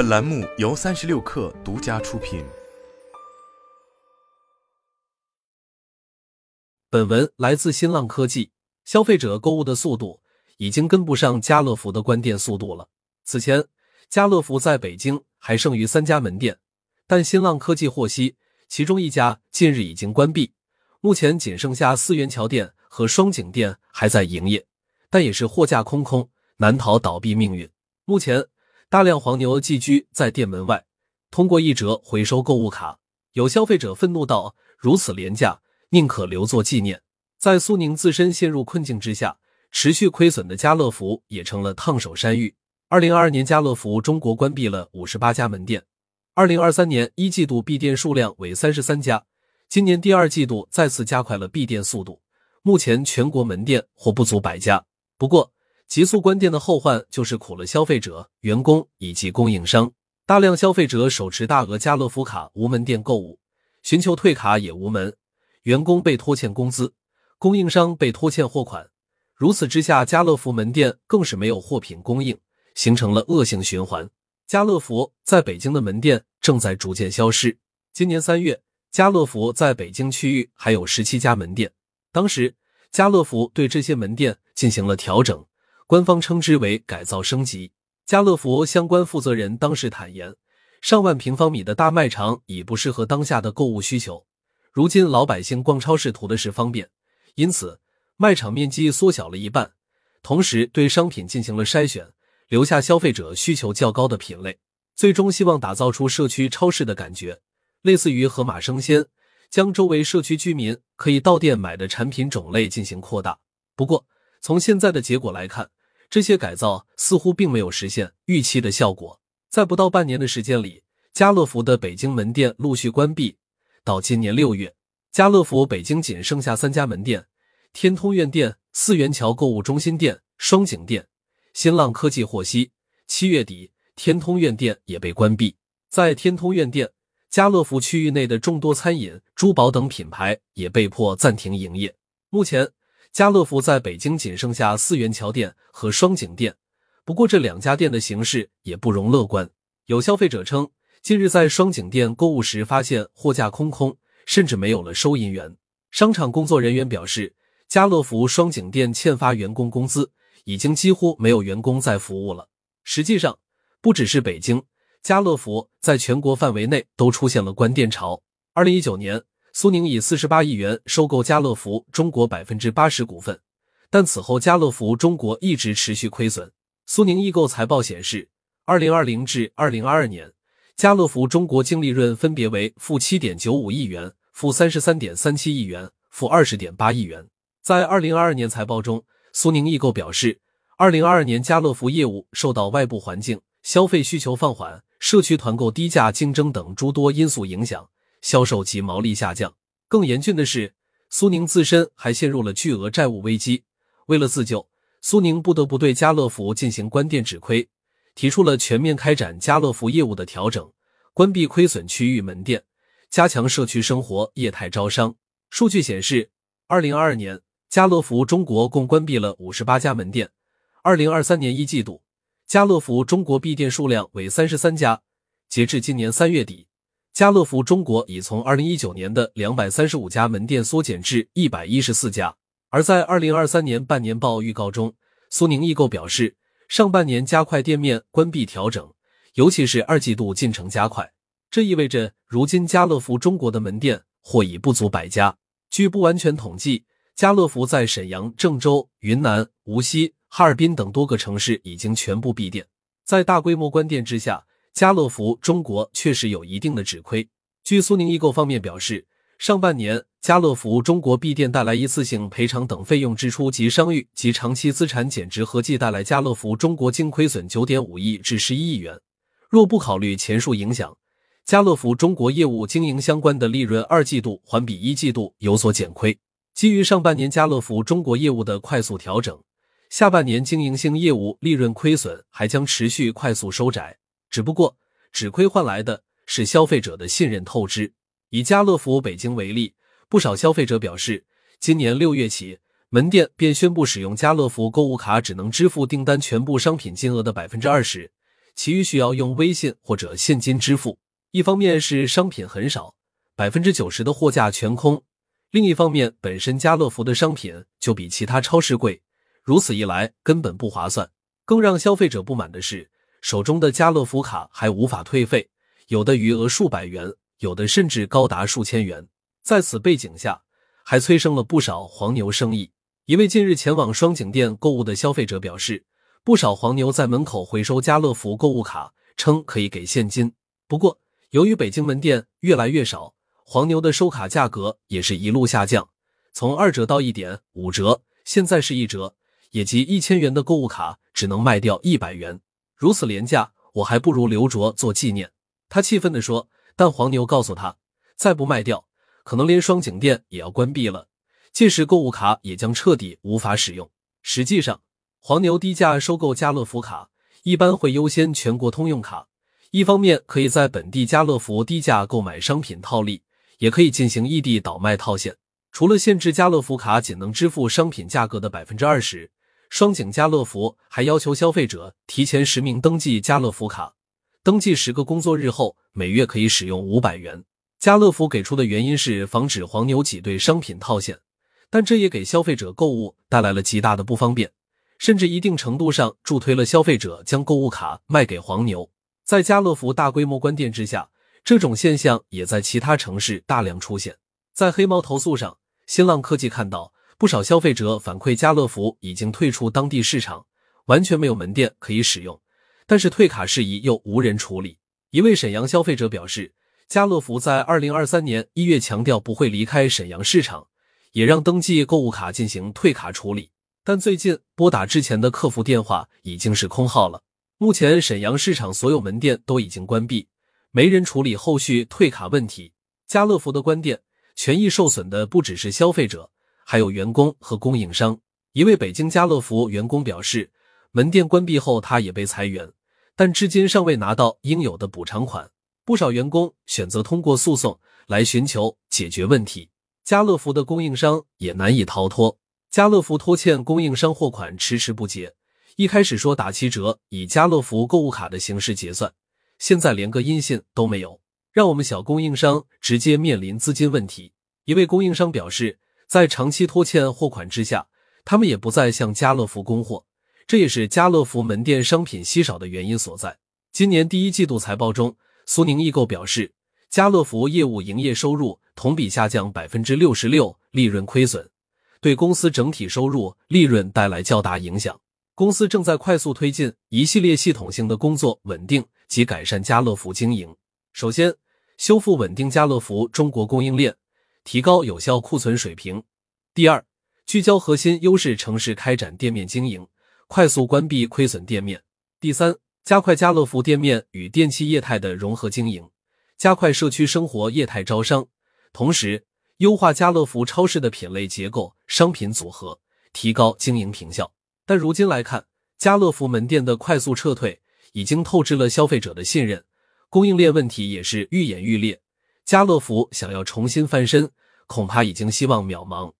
本栏目由三十六氪独家出品。本文来自新浪科技。消费者购物的速度已经跟不上家乐福的关店速度了。此前，家乐福在北京还剩余三家门店，但新浪科技获悉，其中一家近日已经关闭，目前仅剩下四元桥店和双井店还在营业，但也是货架空空，难逃倒闭命运。目前，大量黄牛寄居在店门外，通过一折回收购物卡。有消费者愤怒道：“如此廉价，宁可留作纪念。”在苏宁自身陷入困境之下，持续亏损的家乐福也成了烫手山芋。二零二二年，家乐福中国关闭了五十八家门店。二零二三年一季度闭店数量为三十三家，今年第二季度再次加快了闭店速度，目前全国门店或不足百家。不过，急速关店的后患就是苦了消费者、员工以及供应商。大量消费者手持大额家乐福卡无门店购物，寻求退卡也无门，员工被拖欠工资，供应商被拖欠货款。如此之下，家乐福门店更是没有货品供应，形成了恶性循环。家乐福在北京的门店正在逐渐消失。今年三月，家乐福在北京区域还有十七家门店，当时家乐福对这些门店进行了调整。官方称之为改造升级。家乐福相关负责人当时坦言，上万平方米的大卖场已不适合当下的购物需求。如今老百姓逛超市图的是方便，因此卖场面积缩小了一半，同时对商品进行了筛选，留下消费者需求较高的品类。最终希望打造出社区超市的感觉，类似于盒马生鲜，将周围社区居民可以到店买的产品种类进行扩大。不过从现在的结果来看，这些改造似乎并没有实现预期的效果，在不到半年的时间里，家乐福的北京门店陆续关闭。到今年六月，家乐福北京仅剩下三家门店：天通苑店、四元桥购物中心店、双井店。新浪科技获悉，七月底，天通苑店也被关闭。在天通苑店，家乐福区域内的众多餐饮、珠宝等品牌也被迫暂停营业。目前。家乐福在北京仅剩下四元桥店和双井店，不过这两家店的形势也不容乐观。有消费者称，近日在双井店购物时发现货架空空，甚至没有了收银员。商场工作人员表示，家乐福双井店欠发员工工资，已经几乎没有员工在服务了。实际上，不只是北京，家乐福在全国范围内都出现了关店潮。二零一九年。苏宁以四十八亿元收购家乐福中国百分之八十股份，但此后家乐福中国一直持续亏损。苏宁易购财报显示，二零二零至二零二二年，家乐福中国净利润分别为负七点九五亿元、负三十三点三七亿元、负二十点八亿元。在二零二二年财报中，苏宁易购表示，二零二二年家乐福业务受到外部环境、消费需求放缓、社区团购低价竞争等诸多因素影响。销售及毛利下降，更严峻的是，苏宁自身还陷入了巨额债务危机。为了自救，苏宁不得不对家乐福进行关店止亏，提出了全面开展家乐福业务的调整，关闭亏损区域门店，加强社区生活业态招商。数据显示，二零二二年家乐福中国共关闭了五十八家门店，二零二三年一季度，家乐福中国闭店数量为三十三家。截至今年三月底。家乐福中国已从二零一九年的两百三十五家门店缩减至一百一十四家，而在二零二三年半年报预告中，苏宁易购表示，上半年加快店面关闭调整，尤其是二季度进程加快。这意味着，如今家乐福中国的门店或已不足百家。据不完全统计，家乐福在沈阳、郑州、云南、无锡、哈尔滨等多个城市已经全部闭店，在大规模关店之下。家乐福中国确实有一定的止亏。据苏宁易购方面表示，上半年家乐福中国闭店带来一次性赔偿等费用支出及商誉及长期资产减值合计带来家乐福中国净亏损九点五亿至十一亿元。若不考虑前述影响，家乐福中国业务经营相关的利润二季度环比一季度有所减亏。基于上半年家乐福中国业务的快速调整，下半年经营性业务利润亏损还将持续快速收窄。只不过，只亏换来的是消费者的信任透支。以家乐福北京为例，不少消费者表示，今年六月起，门店便宣布使用家乐福购物卡只能支付订单全部商品金额的百分之二十，其余需要用微信或者现金支付。一方面是商品很少，百分之九十的货架全空；另一方面，本身家乐福的商品就比其他超市贵，如此一来根本不划算。更让消费者不满的是，手中的家乐福卡还无法退费，有的余额数百元，有的甚至高达数千元。在此背景下，还催生了不少黄牛生意。一位近日前往双井店购物的消费者表示，不少黄牛在门口回收家乐福购物卡，称可以给现金。不过，由于北京门店越来越少，黄牛的收卡价格也是一路下降，从二折到一点五折，现在是一折，也即一千元的购物卡只能卖掉一百元，如此廉价，我还不如留着做纪念。他气愤地说。但黄牛告诉他，再不卖掉，可能连双井店也要关闭了，届时购物卡也将彻底无法使用。实际上，黄牛低价收购家乐福卡，一般会优先全国通用卡。一方面可以在本地家乐福低价购买商品套利，也可以进行异地倒卖套现。除了限制家乐福卡仅能支付商品价格的百分之二十，双井家乐福还要求消费者提前实名登记家乐福卡，登记十个工作日后，每月可以使用五百元。家乐福给出的原因是防止黄牛挤兑商品套现，但这也给消费者购物带来了极大的不方便，甚至一定程度上助推了消费者将购物卡卖给黄牛。在家乐福大规模关店之下，这种现象也在其他城市大量出现。在黑猫投诉上，新浪科技看到不少消费者反馈，家乐福已经退出当地市场，完全没有门店可以使用。但是退卡事宜又无人处理。一位沈阳消费者表示，家乐福在二零二三年一月强调不会离开沈阳市场，也让登记购物卡进行退卡处理，但最近拨打之前的客服电话已经是空号了。目前沈阳市场所有门店都已经关闭，没人处理后续退卡问题。家乐福的关店，权益受损的不只是消费者，还有员工和供应商。一位北京家乐福员工表示，门店关闭后他也被裁员，但至今尚未拿到应有的补偿款。不少员工选择通过诉讼来寻求解决问题。家乐福的供应商也难以逃脱，家乐福拖欠供应商货款迟迟不结。一开始说打七折，以家乐福购物卡的形式结算，现在连个音信都没有，让我们小供应商直接面临资金问题。一位供应商表示，在长期拖欠货款之下，他们也不再向家乐福供货，这也是家乐福门店商品稀少的原因所在。今年第一季度财报中，苏宁易购表示，家乐福业务营业收入同比下降百分之六十六，利润亏损，对公司整体收入、利润带来较大影响。公司正在快速推进一系列系统性的工作，稳定及改善家乐福经营。首先，修复稳定家乐福中国供应链，提高有效库存水平；第二，聚焦核心优势城市开展店面经营，快速关闭亏损店面；第三，加快家乐福店面与电器业态的融合经营，加快社区生活业态招商，同时优化家乐福超市的品类结构、商品组合，提高经营平效。但如今来看，家乐福门店的快速撤退已经透支了消费者的信任，供应链问题也是愈演愈烈。家乐福想要重新翻身，恐怕已经希望渺茫。